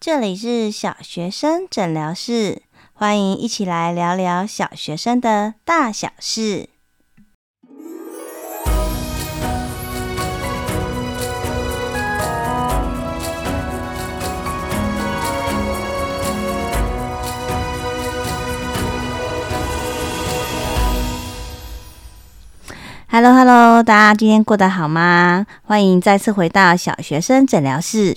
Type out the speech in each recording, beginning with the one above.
这里是小学生诊疗室，欢迎一起来聊聊小学生的大小事。Hello Hello，大家今天过得好吗？欢迎再次回到小学生诊疗室。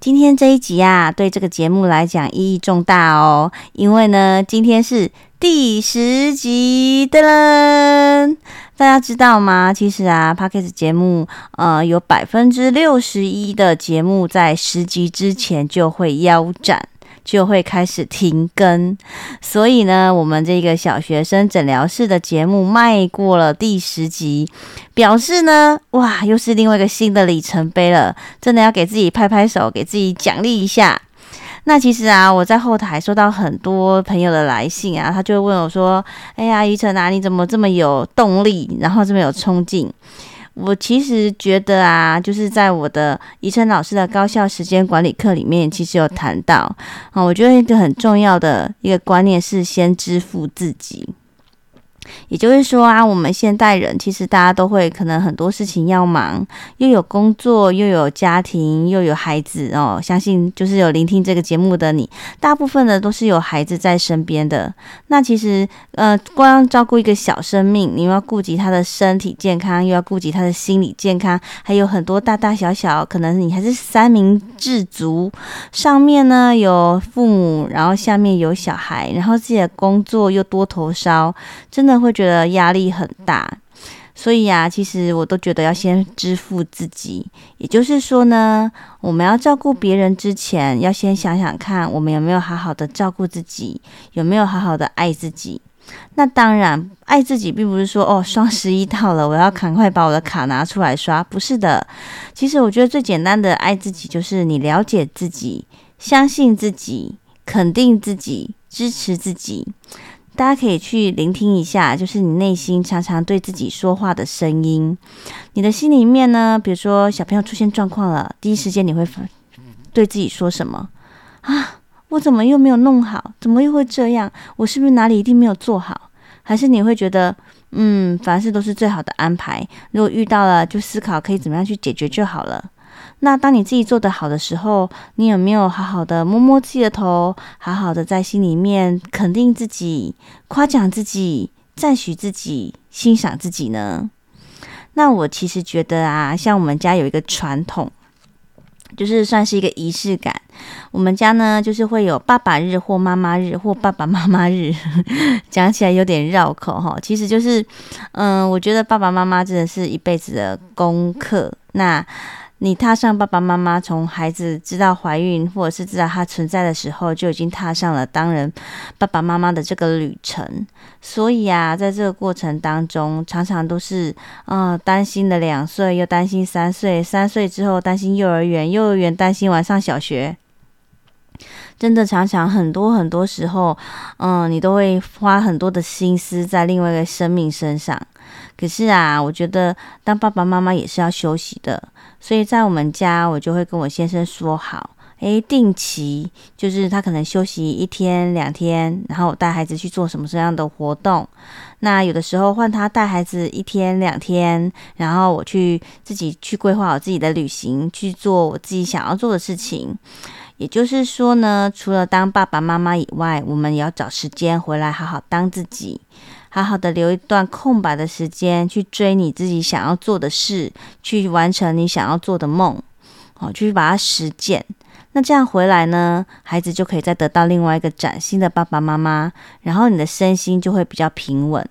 今天这一集啊，对这个节目来讲意义重大哦，因为呢，今天是第十集的了。大家知道吗？其实啊，Podcast 节目呃，有百分之六十一的节目在十集之前就会腰斩。就会开始停更，所以呢，我们这个小学生诊疗室的节目迈过了第十集，表示呢，哇，又是另外一个新的里程碑了，真的要给自己拍拍手，给自己奖励一下。那其实啊，我在后台收到很多朋友的来信啊，他就会问我说：“哎呀，于晨啊，你怎么这么有动力，然后这么有冲劲？”我其实觉得啊，就是在我的宜春老师的高效时间管理课里面，其实有谈到啊，我觉得一个很重要的一个观念是先支付自己。也就是说啊，我们现代人其实大家都会可能很多事情要忙，又有工作，又有家庭，又有孩子哦。相信就是有聆听这个节目的你，大部分的都是有孩子在身边的。那其实呃，光照顾一个小生命，你又要顾及他的身体健康，又要顾及他的心理健康，还有很多大大小小，可能你还是三明治族，上面呢有父母，然后下面有小孩，然后自己的工作又多头烧，真的。会觉得压力很大，所以呀，其实我都觉得要先支付自己。也就是说呢，我们要照顾别人之前，要先想想看，我们有没有好好的照顾自己，有没有好好的爱自己。那当然，爱自己并不是说哦，双十一到了，我要赶快把我的卡拿出来刷，不是的。其实我觉得最简单的爱自己，就是你了解自己，相信自己，肯定自己，支持自己。大家可以去聆听一下，就是你内心常常对自己说话的声音。你的心里面呢，比如说小朋友出现状况了，第一时间你会对自己说什么？啊，我怎么又没有弄好？怎么又会这样？我是不是哪里一定没有做好？还是你会觉得，嗯，凡事都是最好的安排。如果遇到了，就思考可以怎么样去解决就好了。那当你自己做得好的时候，你有没有好好的摸摸自己的头，好好的在心里面肯定自己、夸奖自己、赞许自己、欣赏自己呢？那我其实觉得啊，像我们家有一个传统，就是算是一个仪式感。我们家呢，就是会有爸爸日或妈妈日或爸爸妈妈日，讲起来有点绕口哈。其实就是，嗯，我觉得爸爸妈妈真的是一辈子的功课。那你踏上爸爸妈妈从孩子知道怀孕或者是知道他存在的时候，就已经踏上了当人爸爸妈妈的这个旅程。所以啊，在这个过程当中，常常都是啊、呃、担心的两岁，又担心三岁，三岁之后担心幼儿园，幼儿园担心晚上小学。真的常常很多很多时候，嗯，你都会花很多的心思在另外一个生命身上。可是啊，我觉得当爸爸妈妈也是要休息的。所以在我们家，我就会跟我先生说好，诶，定期就是他可能休息一天两天，然后我带孩子去做什么这样的活动。那有的时候换他带孩子一天两天，然后我去自己去规划我自己的旅行，去做我自己想要做的事情。也就是说呢，除了当爸爸妈妈以外，我们也要找时间回来好好当自己。好好的留一段空白的时间，去追你自己想要做的事，去完成你想要做的梦，好，去把它实践。那这样回来呢，孩子就可以再得到另外一个崭新的爸爸妈妈，然后你的身心就会比较平稳。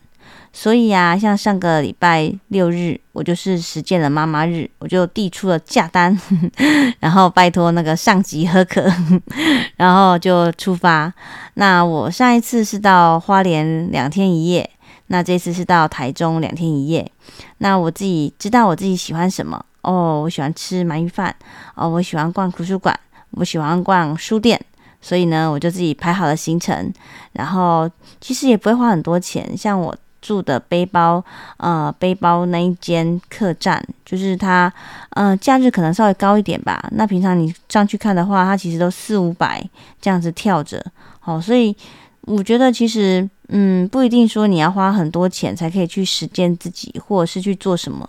所以啊，像上个礼拜六日，我就是实践了妈妈日，我就递出了假单，然后拜托那个上级核可，然后就出发。那我上一次是到花莲两天一夜。那这次是到台中两天一夜。那我自己知道我自己喜欢什么哦，我喜欢吃鳗鱼饭哦，我喜欢逛图书馆，我喜欢逛书店，所以呢，我就自己排好了行程。然后其实也不会花很多钱，像我住的背包，呃，背包那一间客栈，就是它，呃，假日可能稍微高一点吧。那平常你上去看的话，它其实都四五百这样子跳着，好，所以我觉得其实，嗯，不一定说你要花很多钱才可以去实践自己，或者是去做什么。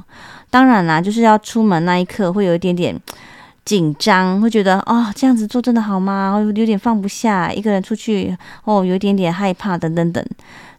当然啦，就是要出门那一刻会有一点点紧张，会觉得哦，这样子做真的好吗？有点放不下，一个人出去哦，有一点点害怕等等等。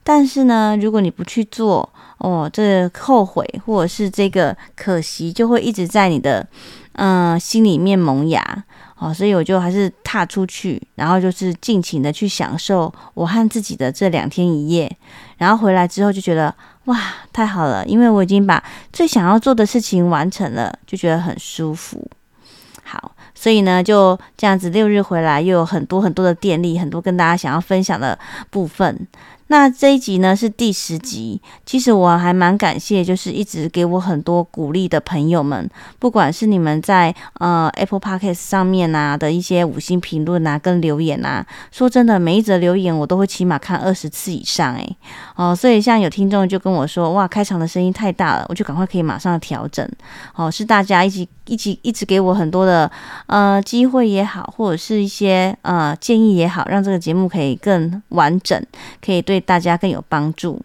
但是呢，如果你不去做，哦，这后悔或者是这个可惜，就会一直在你的嗯、心里面萌芽哦。所以我就还是踏出去，然后就是尽情的去享受我和自己的这两天一夜。然后回来之后就觉得哇，太好了，因为我已经把最想要做的事情完成了，就觉得很舒服。好，所以呢，就这样子六日回来，又有很多很多的电力，很多跟大家想要分享的部分。那这一集呢是第十集，其实我还蛮感谢，就是一直给我很多鼓励的朋友们，不管是你们在呃 Apple Podcast 上面啊的一些五星评论啊跟留言啊，说真的，每一则留言我都会起码看二十次以上诶。哦，所以像有听众就跟我说，哇，开场的声音太大了，我就赶快可以马上调整。哦，是大家一起一起一直给我很多的呃机会也好，或者是一些呃建议也好，让这个节目可以更完整，可以对。对大家更有帮助。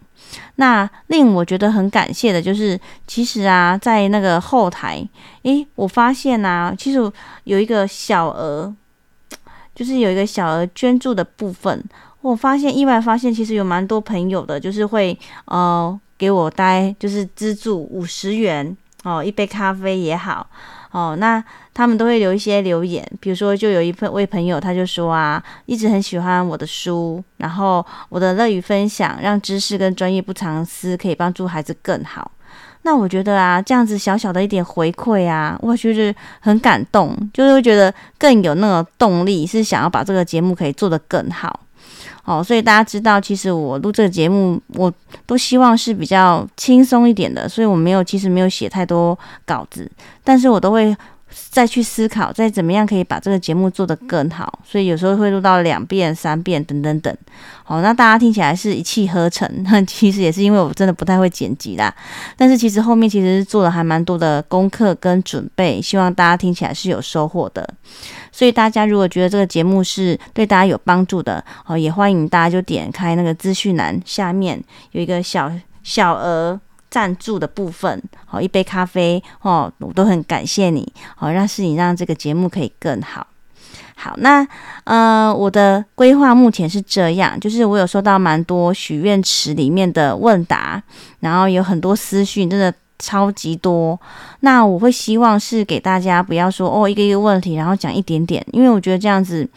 那令我觉得很感谢的就是，其实啊，在那个后台，诶，我发现啊，其实有一个小额，就是有一个小额捐助的部分。我发现意外发现，其实有蛮多朋友的，就是会呃给我带，就是资助五十元哦，一杯咖啡也好。哦，那他们都会留一些留言，比如说，就有一位朋友，他就说啊，一直很喜欢我的书，然后我的乐于分享，让知识跟专业不藏私，可以帮助孩子更好。那我觉得啊，这样子小小的一点回馈啊，我觉得很感动，就是会觉得更有那个动力，是想要把这个节目可以做得更好。哦，所以大家知道，其实我录这个节目，我都希望是比较轻松一点的，所以我没有，其实没有写太多稿子，但是我都会。再去思考，再怎么样可以把这个节目做得更好，所以有时候会录到两遍、三遍等等等。好，那大家听起来是一气呵成，那 其实也是因为我真的不太会剪辑啦。但是其实后面其实做了还蛮多的功课跟准备，希望大家听起来是有收获的。所以大家如果觉得这个节目是对大家有帮助的，哦，也欢迎大家就点开那个资讯栏下面有一个小小额。赞助的部分，好，一杯咖啡，哦，我都很感谢你，好，让是你让这个节目可以更好。好，那呃，我的规划目前是这样，就是我有收到蛮多许愿池里面的问答，然后有很多私讯，真的超级多。那我会希望是给大家不要说哦一个一个问题，然后讲一点点，因为我觉得这样子。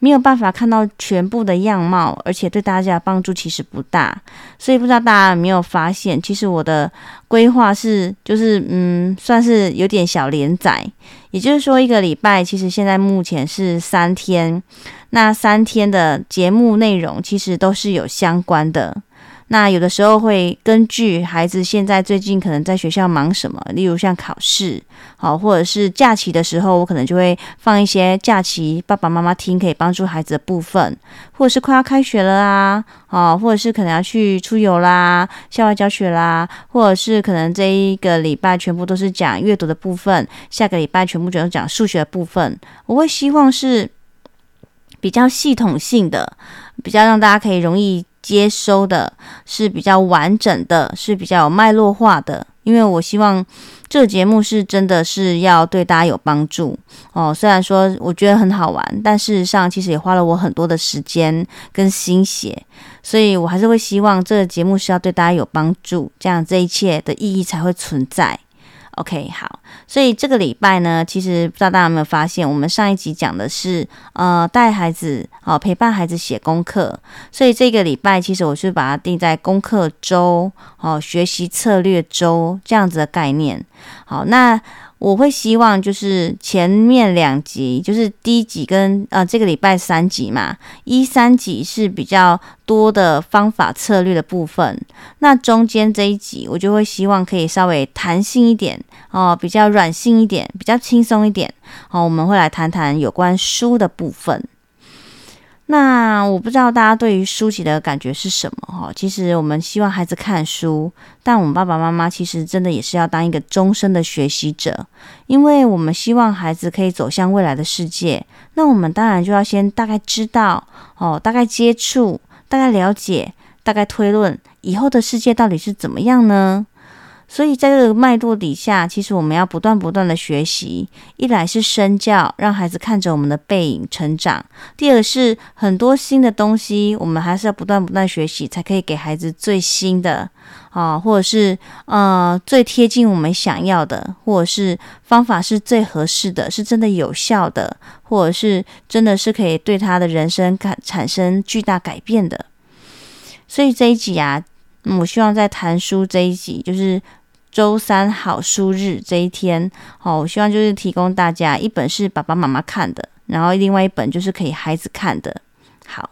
没有办法看到全部的样貌，而且对大家帮助其实不大，所以不知道大家有没有发现，其实我的规划是，就是嗯，算是有点小连载，也就是说一个礼拜其实现在目前是三天，那三天的节目内容其实都是有相关的。那有的时候会根据孩子现在最近可能在学校忙什么，例如像考试，好，或者是假期的时候，我可能就会放一些假期爸爸妈妈听可以帮助孩子的部分，或者是快要开学了啊，好，或者是可能要去出游啦、校外教学啦，或者是可能这一个礼拜全部都是讲阅读的部分，下个礼拜全部全都讲数学的部分，我会希望是比较系统性的，比较让大家可以容易。接收的是比较完整的，是比较有脉络化的，因为我希望这个节目是真的是要对大家有帮助哦。虽然说我觉得很好玩，但事实上其实也花了我很多的时间跟心血，所以我还是会希望这个节目是要对大家有帮助，这样这一切的意义才会存在。OK，好，所以这个礼拜呢，其实不知道大家有没有发现，我们上一集讲的是呃带孩子哦，陪伴孩子写功课，所以这个礼拜其实我是把它定在功课周哦，学习策略周这样子的概念。好，那。我会希望就是前面两集，就是第一集跟呃这个礼拜三集嘛，一三集是比较多的方法策略的部分，那中间这一集我就会希望可以稍微弹性一点哦，比较软性一点，比较轻松一点。好，我们会来谈谈有关书的部分。那我不知道大家对于书籍的感觉是什么哈？其实我们希望孩子看书，但我们爸爸妈妈其实真的也是要当一个终身的学习者，因为我们希望孩子可以走向未来的世界。那我们当然就要先大概知道哦，大概接触，大概了解，大概推论，以后的世界到底是怎么样呢？所以在这个脉络底下，其实我们要不断不断的学习。一来是身教，让孩子看着我们的背影成长；第二是很多新的东西，我们还是要不断不断学习，才可以给孩子最新的啊，或者是呃最贴近我们想要的，或者是方法是最合适的，是真的有效的，或者是真的是可以对他的人生产产生巨大改变的。所以这一集啊，我希望在谈书这一集就是。周三好书日这一天，好，我希望就是提供大家一本是爸爸妈妈看的，然后另外一本就是可以孩子看的。好，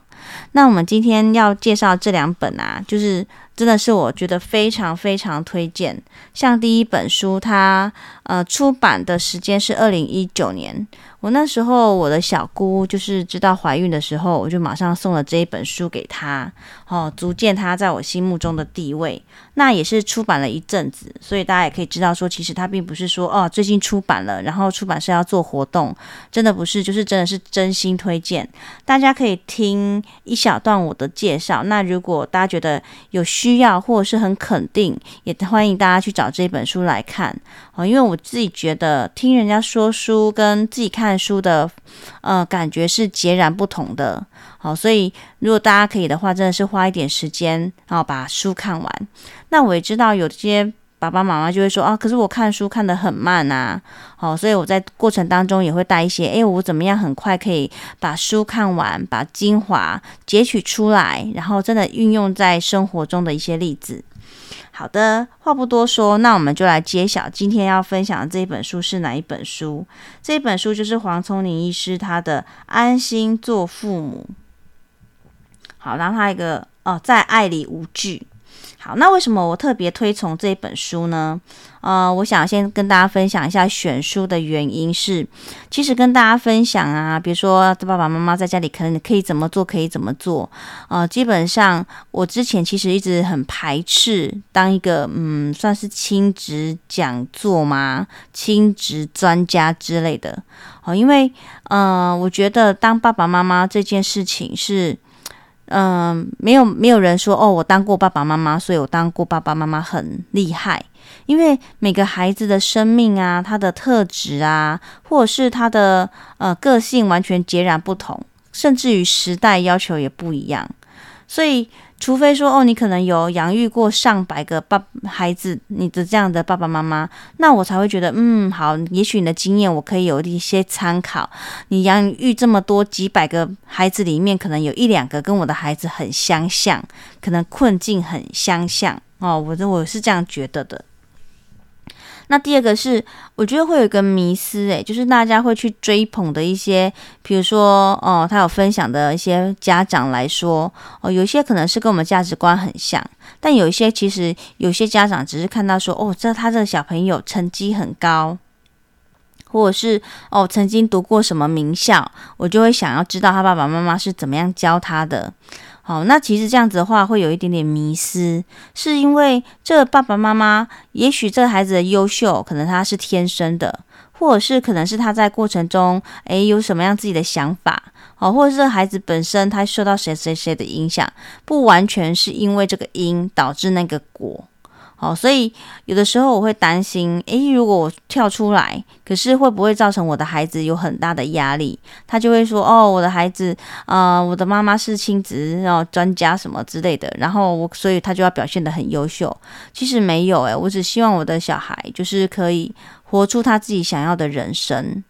那我们今天要介绍这两本啊，就是真的是我觉得非常非常推荐。像第一本书，它呃出版的时间是二零一九年。我那时候，我的小姑就是知道怀孕的时候，我就马上送了这一本书给她，哦，足见她在我心目中的地位。那也是出版了一阵子，所以大家也可以知道说，其实它并不是说哦，最近出版了，然后出版社要做活动，真的不是，就是真的是真心推荐。大家可以听一小段我的介绍。那如果大家觉得有需要或者是很肯定，也欢迎大家去找这本书来看哦，因为我自己觉得听人家说书跟自己看。书的呃感觉是截然不同的，好，所以如果大家可以的话，真的是花一点时间，然后把书看完。那我也知道有些爸爸妈妈就会说啊，可是我看书看得很慢啊，好，所以我在过程当中也会带一些，诶，我怎么样很快可以把书看完，把精华截取出来，然后真的运用在生活中的一些例子。好的，话不多说，那我们就来揭晓今天要分享的这本书是哪一本书？这本书就是黄聪林医师他的《安心做父母》。好，然后他一个哦，在爱里无惧。好，那为什么我特别推崇这本书呢？呃，我想先跟大家分享一下选书的原因是，其实跟大家分享啊，比如说爸爸妈妈在家里可能可以怎么做，可以怎么做。呃，基本上我之前其实一直很排斥当一个嗯，算是亲职讲座嘛，亲职专家之类的。哦，因为呃，我觉得当爸爸妈妈这件事情是。嗯，没有没有人说哦，我当过爸爸妈妈，所以我当过爸爸妈妈很厉害。因为每个孩子的生命啊，他的特质啊，或者是他的呃个性完全截然不同，甚至于时代要求也不一样，所以。除非说哦，你可能有养育过上百个爸孩子，你的这样的爸爸妈妈，那我才会觉得嗯好，也许你的经验我可以有一些参考。你养育这么多几百个孩子里面，可能有一两个跟我的孩子很相像，可能困境很相像哦，我我是这样觉得的。那第二个是，我觉得会有一个迷思，诶，就是大家会去追捧的一些，比如说，哦，他有分享的一些家长来说，哦，有一些可能是跟我们价值观很像，但有一些其实有些家长只是看到说，哦，这他这个小朋友成绩很高，或者是哦曾经读过什么名校，我就会想要知道他爸爸妈妈是怎么样教他的。好，那其实这样子的话会有一点点迷失，是因为这爸爸妈妈，也许这个孩子的优秀，可能他是天生的，或者是可能是他在过程中，诶，有什么样自己的想法，好，或者是孩子本身他受到谁谁谁的影响，不完全是因为这个因导致那个果。好，所以有的时候我会担心，诶，如果我跳出来，可是会不会造成我的孩子有很大的压力？他就会说，哦，我的孩子，啊、呃，我的妈妈是亲子哦专家什么之类的，然后我，所以他就要表现得很优秀。其实没有，诶，我只希望我的小孩就是可以活出他自己想要的人生。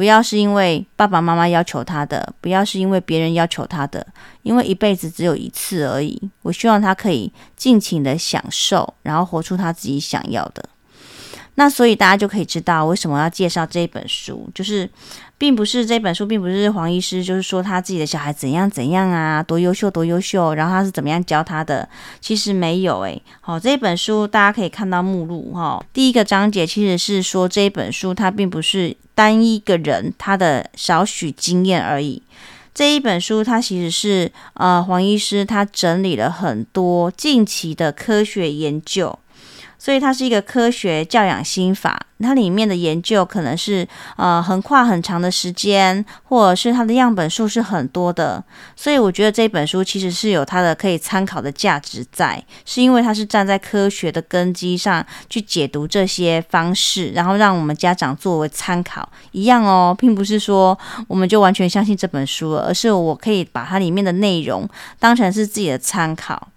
不要是因为爸爸妈妈要求他的，不要是因为别人要求他的，因为一辈子只有一次而已。我希望他可以尽情的享受，然后活出他自己想要的。那所以大家就可以知道为什么要介绍这本书，就是并不是这本书，并不是黄医师就是说他自己的小孩怎样怎样啊，多优秀多优秀，然后他是怎么样教他的，其实没有诶。好，这本书大家可以看到目录哈，第一个章节其实是说这一本书它并不是单一个人他的少许经验而已，这一本书它其实是呃黄医师他整理了很多近期的科学研究。所以它是一个科学教养心法，它里面的研究可能是呃横跨很长的时间，或者是它的样本数是很多的。所以我觉得这本书其实是有它的可以参考的价值在，是因为它是站在科学的根基上去解读这些方式，然后让我们家长作为参考一样哦，并不是说我们就完全相信这本书了，而是我可以把它里面的内容当成是自己的参考。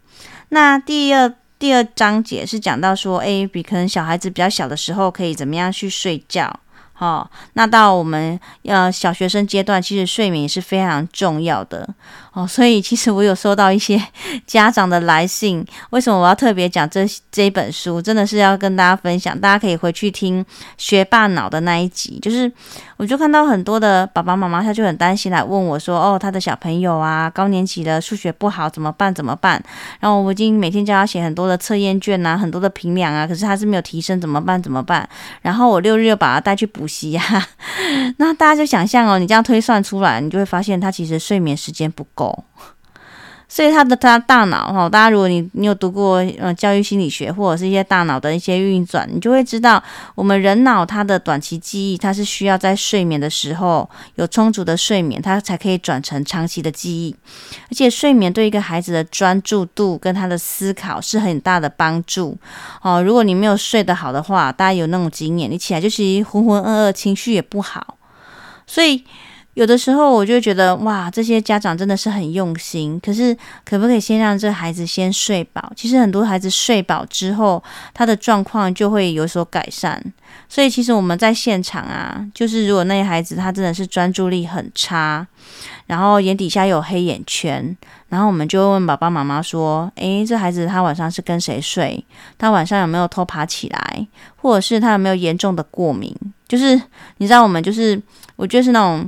那第二。第二章节是讲到说，诶，比可能小孩子比较小的时候，可以怎么样去睡觉。好，那到我们呃小学生阶段，其实睡眠也是非常重要的。哦，所以其实我有收到一些家长的来信，为什么我要特别讲这这一本书？真的是要跟大家分享，大家可以回去听学霸脑的那一集。就是我就看到很多的爸爸妈妈，他就很担心来问我说：“哦，他的小朋友啊，高年级的数学不好怎么办？怎么办？”然后我已经每天叫他写很多的测验卷啊，很多的评量啊，可是他是没有提升，怎么办？怎么办？然后我六日又把他带去补习啊。那大家就想象哦，你这样推算出来，你就会发现他其实睡眠时间不够。所以他的他大脑哈，大家如果你你有读过呃教育心理学或者是一些大脑的一些运转，你就会知道，我们人脑它的短期记忆，它是需要在睡眠的时候有充足的睡眠，它才可以转成长期的记忆。而且睡眠对一个孩子的专注度跟他的思考是很大的帮助哦。如果你没有睡得好的话，大家有那种经验，你起来就是浑浑噩噩，情绪也不好，所以。有的时候我就觉得哇，这些家长真的是很用心。可是可不可以先让这孩子先睡饱？其实很多孩子睡饱之后，他的状况就会有所改善。所以其实我们在现场啊，就是如果那些孩子他真的是专注力很差，然后眼底下有黑眼圈，然后我们就会问爸爸妈妈说：“诶，这孩子他晚上是跟谁睡？他晚上有没有偷爬起来？或者是他有没有严重的过敏？就是你知道，我们就是我觉得是那种。”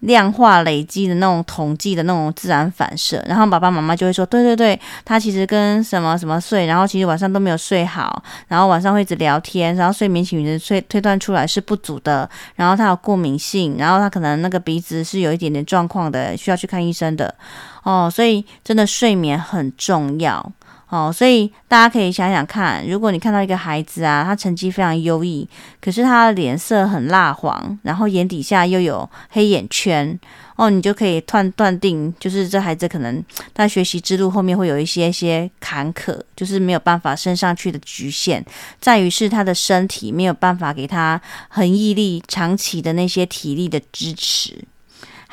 量化累积的那种统计的那种自然反射，然后爸爸妈妈就会说：“对对对，他其实跟什么什么睡，然后其实晚上都没有睡好，然后晚上会一直聊天，然后睡眠品质推推断出来是不足的，然后他有过敏性，然后他可能那个鼻子是有一点点状况的，需要去看医生的哦。所以真的睡眠很重要。”哦，所以大家可以想想看，如果你看到一个孩子啊，他成绩非常优异，可是他的脸色很蜡黄，然后眼底下又有黑眼圈，哦，你就可以断断定，就是这孩子可能他学习之路后面会有一些些坎坷，就是没有办法升上去的局限，在于是他的身体没有办法给他恒毅力、长期的那些体力的支持。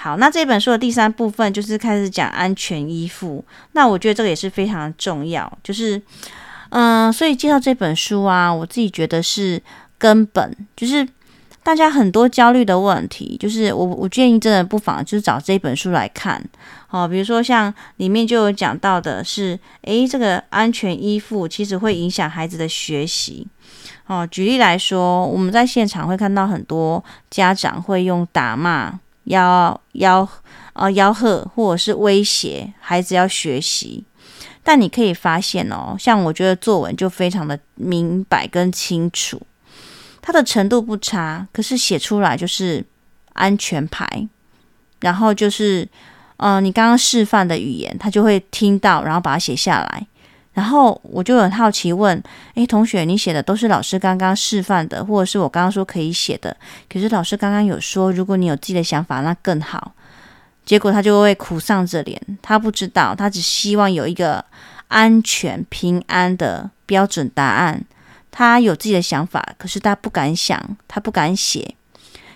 好，那这本书的第三部分就是开始讲安全依附。那我觉得这个也是非常重要，就是，嗯、所以介绍这本书啊，我自己觉得是根本，就是大家很多焦虑的问题，就是我我建议真的不妨就是找这本书来看。好，比如说像里面就有讲到的是，诶，这个安全依附其实会影响孩子的学习。哦，举例来说，我们在现场会看到很多家长会用打骂。要要呃吆喝或者是威胁孩子要学习，但你可以发现哦，像我觉得作文就非常的明白跟清楚，他的程度不差，可是写出来就是安全牌，然后就是呃你刚刚示范的语言，他就会听到，然后把它写下来。然后我就很好奇问：诶，同学，你写的都是老师刚刚示范的，或者是我刚刚说可以写的？可是老师刚刚有说，如果你有自己的想法，那更好。结果他就会苦丧着脸，他不知道，他只希望有一个安全平安的标准答案。他有自己的想法，可是他不敢想，他不敢写。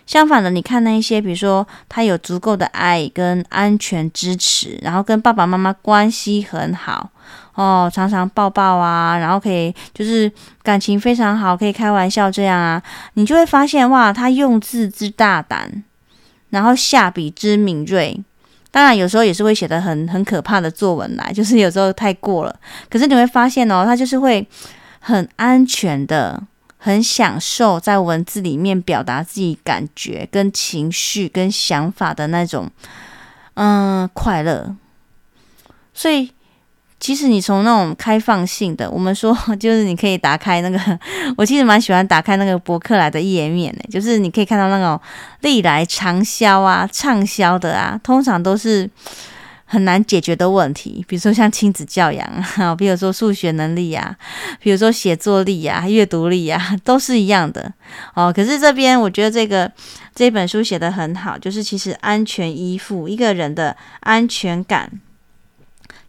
相反的，你看那一些，比如说他有足够的爱跟安全支持，然后跟爸爸妈妈关系很好哦，常常抱抱啊，然后可以就是感情非常好，可以开玩笑这样啊，你就会发现哇，他用字之大胆，然后下笔之敏锐，当然有时候也是会写得很很可怕的作文来，就是有时候太过了，可是你会发现哦，他就是会很安全的。很享受在文字里面表达自己感觉、跟情绪、跟想法的那种，嗯，快乐。所以其实你从那种开放性的，我们说 就是你可以打开那个，我其实蛮喜欢打开那个博客来的页面的，就是你可以看到那种历来长销啊、畅销的啊，通常都是。很难解决的问题，比如说像亲子教养啊，比如说数学能力啊，比如说写作力啊、阅读力啊，都是一样的哦。可是这边我觉得这个这本书写得很好，就是其实安全依附一个人的安全感，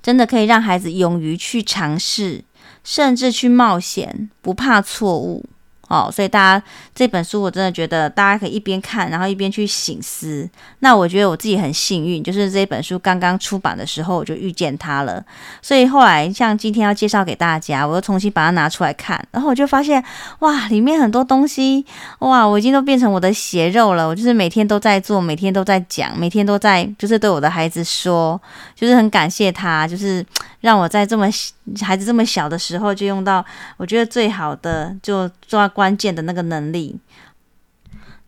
真的可以让孩子勇于去尝试，甚至去冒险，不怕错误。哦，所以大家这本书我真的觉得大家可以一边看，然后一边去醒思。那我觉得我自己很幸运，就是这本书刚刚出版的时候我就遇见它了。所以后来像今天要介绍给大家，我又重新把它拿出来看，然后我就发现哇，里面很多东西哇，我已经都变成我的血肉了。我就是每天都在做，每天都在讲，每天都在就是对我的孩子说，就是很感谢他，就是让我在这么孩子这么小的时候就用到我觉得最好的就抓。关键的那个能力。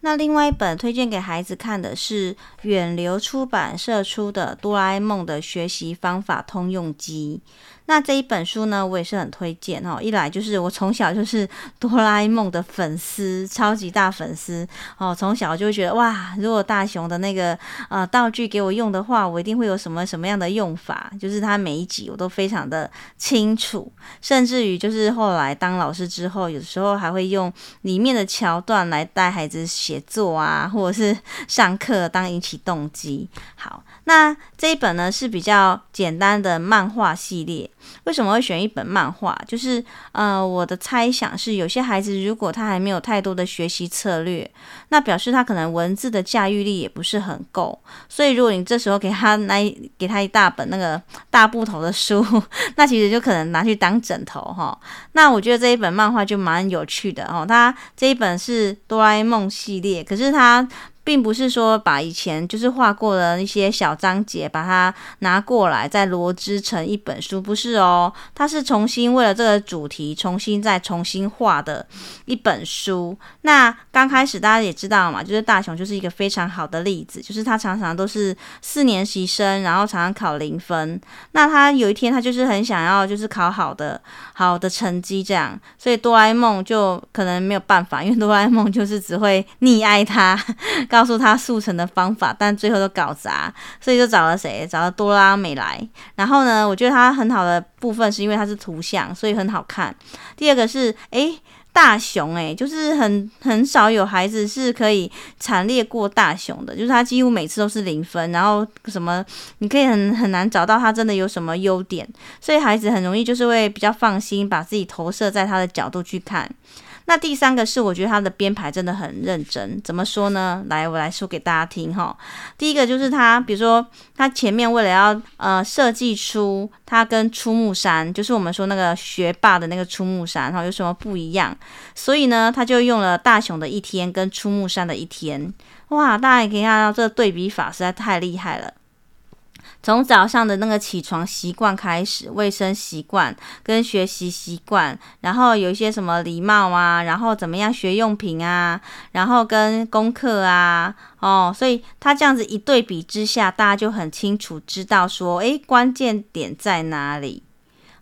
那另外一本推荐给孩子看的是远流出版社出的《哆啦 A 梦的学习方法通用机》。那这一本书呢，我也是很推荐哦。一来就是我从小就是哆啦 A 梦的粉丝，超级大粉丝哦。从小就觉得哇，如果大雄的那个呃道具给我用的话，我一定会有什么什么样的用法。就是他每一集我都非常的清楚，甚至于就是后来当老师之后，有时候还会用里面的桥段来带孩子写作啊，或者是上课当引起动机。好。那这一本呢是比较简单的漫画系列。为什么会选一本漫画？就是呃，我的猜想是，有些孩子如果他还没有太多的学习策略，那表示他可能文字的驾驭力也不是很够。所以如果你这时候给他来 给他一大本那个大部头的书，那其实就可能拿去当枕头哈。那我觉得这一本漫画就蛮有趣的哦。它这一本是哆啦 A 梦系列，可是它。并不是说把以前就是画过的一些小章节，把它拿过来再罗织成一本书，不是哦，它是重新为了这个主题重新再重新画的一本书。那刚开始大家也知道嘛，就是大雄就是一个非常好的例子，就是他常常都是四年级生，然后常常考零分。那他有一天他就是很想要就是考好的好的成绩这样，所以哆啦 A 梦就可能没有办法，因为哆啦 A 梦就是只会溺爱他。告诉他速成的方法，但最后都搞砸，所以就找了谁？找了多拉美来。然后呢，我觉得它很好的部分是因为它是图像，所以很好看。第二个是，诶，大雄，诶，就是很很少有孩子是可以惨烈过大雄的，就是他几乎每次都是零分，然后什么，你可以很很难找到他真的有什么优点，所以孩子很容易就是会比较放心，把自己投射在他的角度去看。那第三个是，我觉得他的编排真的很认真。怎么说呢？来，我来说给大家听哈。第一个就是他，比如说他前面为了要呃设计出他跟出木山，就是我们说那个学霸的那个出木山哈，有什么不一样，所以呢，他就用了大雄的一天跟出木山的一天。哇，大家也可以看到这个对比法实在太厉害了。从早上的那个起床习惯开始，卫生习惯跟学习习惯，然后有一些什么礼貌啊，然后怎么样学用品啊，然后跟功课啊，哦，所以他这样子一对比之下，大家就很清楚知道说，诶，关键点在哪里？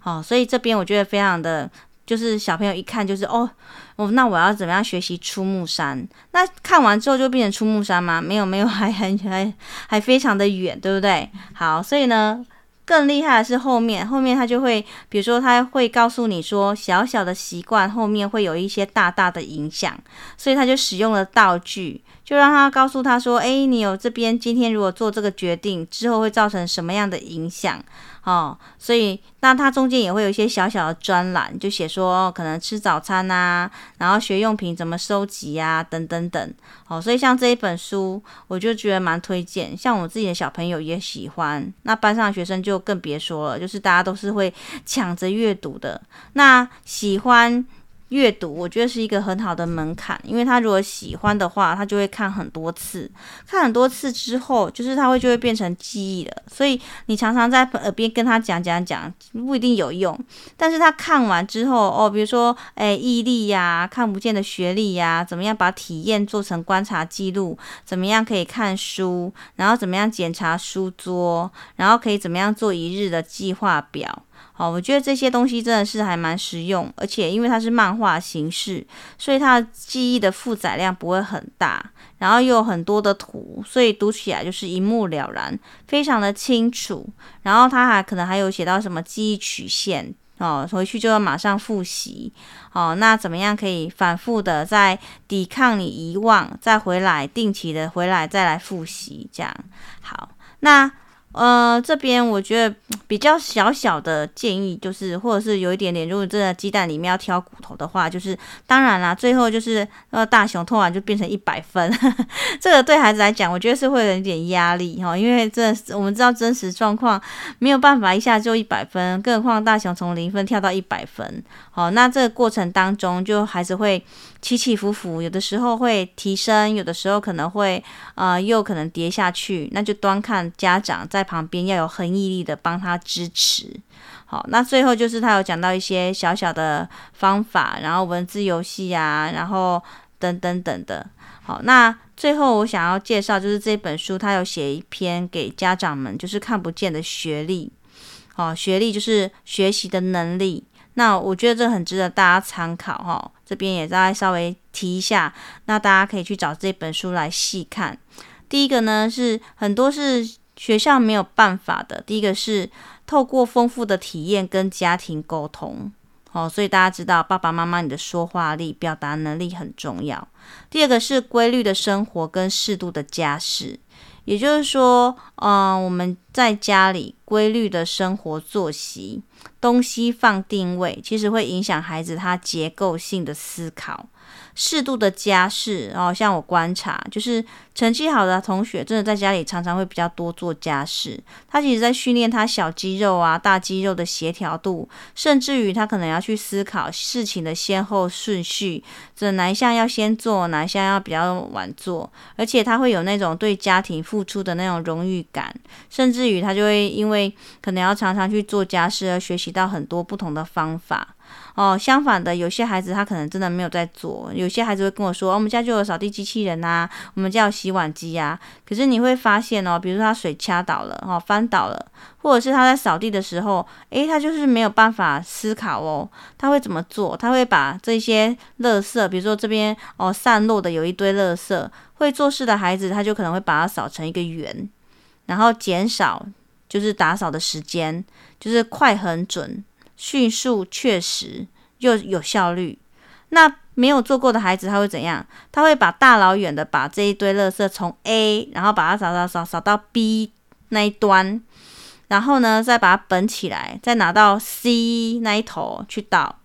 哦，所以这边我觉得非常的。就是小朋友一看就是哦哦，那我要怎么样学习出木山？那看完之后就变成出木山吗？没有没有，还很还还非常的远，对不对？好，所以呢，更厉害的是后面，后面他就会，比如说他会告诉你说，小小的习惯后面会有一些大大的影响，所以他就使用了道具，就让他告诉他说，诶，你有这边今天如果做这个决定之后会造成什么样的影响？哦，所以那他中间也会有一些小小的专栏，就写说可能吃早餐啊，然后学用品怎么收集啊，等等等。哦，所以像这一本书，我就觉得蛮推荐，像我自己的小朋友也喜欢，那班上的学生就更别说了，就是大家都是会抢着阅读的，那喜欢。阅读我觉得是一个很好的门槛，因为他如果喜欢的话，他就会看很多次，看很多次之后，就是他会就会变成记忆了。所以你常常在耳边跟他讲讲讲，不一定有用。但是他看完之后，哦，比如说，诶，毅力呀，看不见的学历呀，怎么样把体验做成观察记录，怎么样可以看书，然后怎么样检查书桌，然后可以怎么样做一日的计划表。好，我觉得这些东西真的是还蛮实用，而且因为它是漫画形式，所以它的记忆的负载量不会很大，然后又有很多的图，所以读起来就是一目了然，非常的清楚。然后它还可能还有写到什么记忆曲线哦，回去就要马上复习哦。那怎么样可以反复的再抵抗你遗忘，再回来定期的回来再来复习，这样好。那呃，这边我觉得比较小小的建议就是，或者是有一点点，如果这个鸡蛋里面要挑骨头的话，就是当然啦，最后就是呃大雄突然就变成一百分，这个对孩子来讲，我觉得是会有一点压力哈，因为这我们知道真实状况没有办法一下就一百分，更何况大雄从零分跳到一百分，好，那这个过程当中就孩子会。起起伏伏，有的时候会提升，有的时候可能会呃又可能跌下去，那就端看家长在旁边要有恒毅力的帮他支持。好，那最后就是他有讲到一些小小的方法，然后文字游戏啊，然后等等等的。好，那最后我想要介绍就是这本书，他有写一篇给家长们，就是看不见的学历。好，学历就是学习的能力。那我觉得这很值得大家参考哈，这边也再稍微提一下，那大家可以去找这本书来细看。第一个呢是很多是学校没有办法的，第一个是透过丰富的体验跟家庭沟通，哦，所以大家知道爸爸妈妈你的说话力、表达能力很重要。第二个是规律的生活跟适度的家事。也就是说，嗯、我们在家里规律的生活作息，东西放定位，其实会影响孩子他结构性的思考。适度的家事，然后像我观察，就是成绩好的同学，真的在家里常常会比较多做家事。他其实在训练他小肌肉啊、大肌肉的协调度，甚至于他可能要去思考事情的先后顺序，这哪一项要先做，哪一项要比较晚做。而且他会有那种对家庭付出的那种荣誉感，甚至于他就会因为可能要常常去做家事而学习到很多不同的方法。哦，相反的，有些孩子他可能真的没有在做。有些孩子会跟我说：“哦，我们家就有扫地机器人呐，我们家有洗碗机呀。”可是你会发现哦，比如说他水掐倒了，哦，翻倒了，或者是他在扫地的时候，诶，他就是没有办法思考哦，他会怎么做？他会把这些垃圾，比如说这边哦散落的有一堆垃圾，会做事的孩子他就可能会把它扫成一个圆，然后减少就是打扫的时间，就是快很准。迅速、确实又有效率。那没有做过的孩子，他会怎样？他会把大老远的把这一堆垃圾从 A，然后把它扫扫扫扫到 B 那一端，然后呢，再把它本起来，再拿到 C 那一头去倒。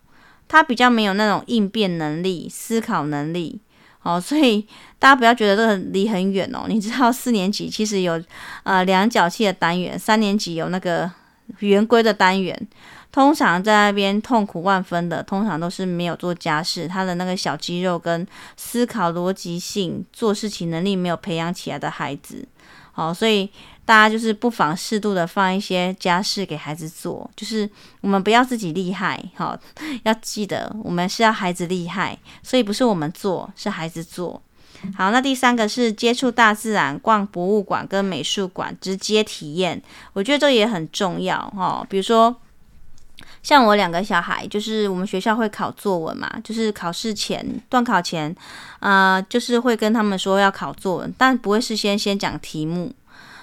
他比较没有那种应变能力、思考能力。哦，所以大家不要觉得这个离很远哦。你知道四年级其实有呃量角器的单元，三年级有那个圆规的单元。通常在那边痛苦万分的，通常都是没有做家事，他的那个小肌肉跟思考逻辑性、做事情能力没有培养起来的孩子。好，所以大家就是不妨适度的放一些家事给孩子做，就是我们不要自己厉害，好，要记得我们是要孩子厉害，所以不是我们做，是孩子做。好，那第三个是接触大自然，逛博物馆跟美术馆，直接体验，我觉得这也很重要哈，比如说。像我两个小孩，就是我们学校会考作文嘛，就是考试前、段考前，啊、就是会跟他们说要考作文，但不会事先先讲题目，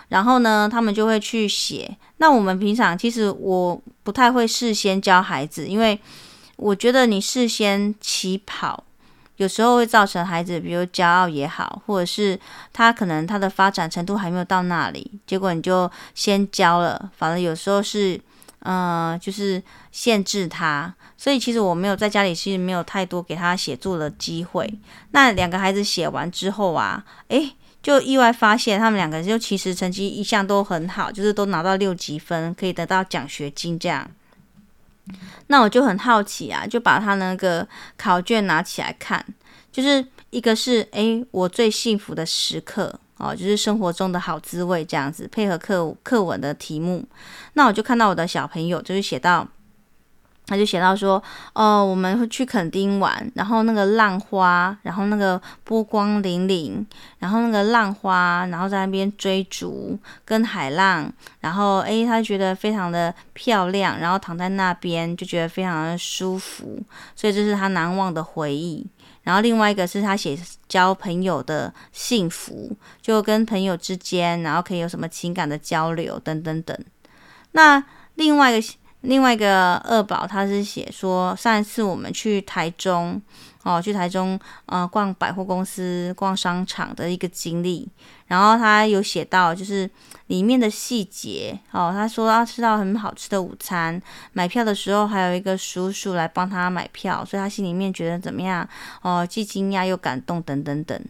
然后呢，他们就会去写。那我们平常其实我不太会事先教孩子，因为我觉得你事先起跑，有时候会造成孩子，比如骄傲也好，或者是他可能他的发展程度还没有到那里，结果你就先教了，反正有时候是。嗯、就是限制他，所以其实我没有在家里，其实没有太多给他写作的机会。那两个孩子写完之后啊，诶，就意外发现他们两个就其实成绩一向都很好，就是都拿到六级分，可以得到奖学金这样。那我就很好奇啊，就把他那个考卷拿起来看，就是一个是诶，我最幸福的时刻。哦，就是生活中的好滋味这样子，配合课课文的题目，那我就看到我的小朋友就是写到，他就写到说，哦，我们会去垦丁玩，然后那个浪花，然后那个波光粼粼，然后那个浪花，然后在那边追逐跟海浪，然后诶，他觉得非常的漂亮，然后躺在那边就觉得非常的舒服，所以这是他难忘的回忆。然后另外一个是他写交朋友的幸福，就跟朋友之间，然后可以有什么情感的交流等等等。那另外一个。另外一个二宝，他是写说，上一次我们去台中，哦，去台中，呃，逛百货公司、逛商场的一个经历。然后他有写到，就是里面的细节，哦，他说要吃到很好吃的午餐，买票的时候还有一个叔叔来帮他买票，所以他心里面觉得怎么样？哦，既惊讶又感动，等等等。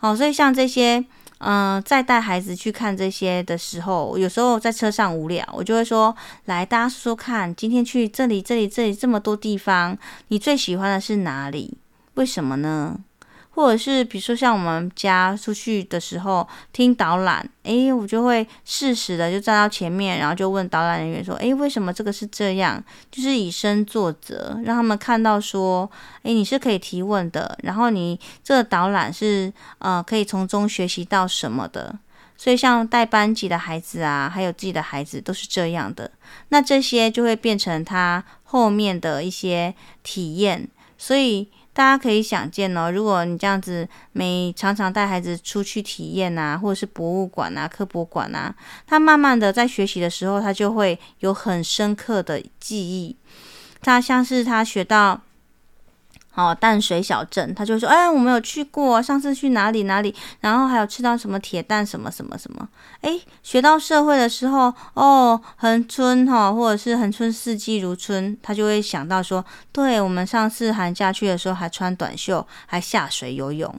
哦，所以像这些。嗯，在带孩子去看这些的时候，有时候在车上无聊，我就会说：“来，大家说说看，今天去这里、这里、这里这么多地方，你最喜欢的是哪里？为什么呢？”或者是比如说像我们家出去的时候听导览，诶，我就会适时的就站到前面，然后就问导览人员说，诶，为什么这个是这样？就是以身作则，让他们看到说，诶，你是可以提问的，然后你这个导览是呃可以从中学习到什么的。所以像带班级的孩子啊，还有自己的孩子都是这样的，那这些就会变成他后面的一些体验，所以。大家可以想见哦，如果你这样子每常常带孩子出去体验啊，或者是博物馆啊、科博馆啊，他慢慢的在学习的时候，他就会有很深刻的记忆。他像是他学到。哦，淡水小镇，他就说：“哎，我没有去过，上次去哪里哪里，然后还有吃到什么铁蛋什么什么什么。哎，学到社会的时候，哦，恒春哈、哦，或者是恒春四季如春，他就会想到说，对，我们上次寒假去的时候还穿短袖，还下水游泳。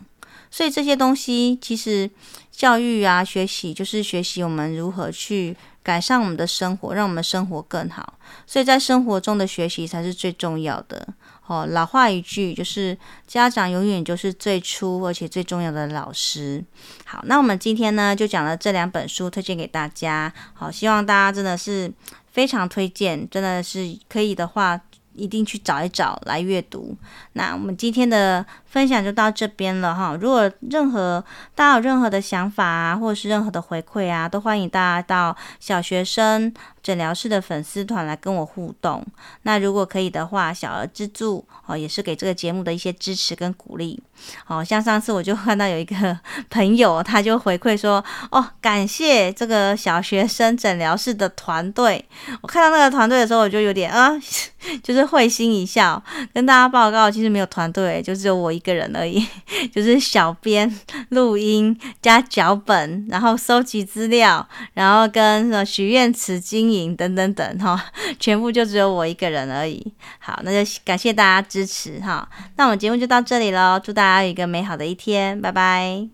所以这些东西，其实教育啊，学习就是学习我们如何去改善我们的生活，让我们生活更好。所以在生活中的学习才是最重要的。”哦，老话一句就是，家长永远就是最初而且最重要的老师。好，那我们今天呢就讲了这两本书，推荐给大家。好，希望大家真的是非常推荐，真的是可以的话，一定去找一找来阅读。那我们今天的分享就到这边了哈。如果任何大家有任何的想法啊，或者是任何的回馈啊，都欢迎大家到小学生诊疗室的粉丝团来跟我互动。那如果可以的话，小额资助哦，也是给这个节目的一些支持跟鼓励。好像上次我就看到有一个 朋友，他就回馈说：“哦，感谢这个小学生诊疗室的团队。”我看到那个团队的时候，我就有点啊，就是会心一笑。跟大家报告，其实没有团队，就只有我一个人而已，就是小编、录音加脚本，然后收集资料，然后跟许愿池经营。等等等哈，全部就只有我一个人而已。好，那就感谢大家支持哈。那我们节目就到这里喽，祝大家有一个美好的一天，拜拜。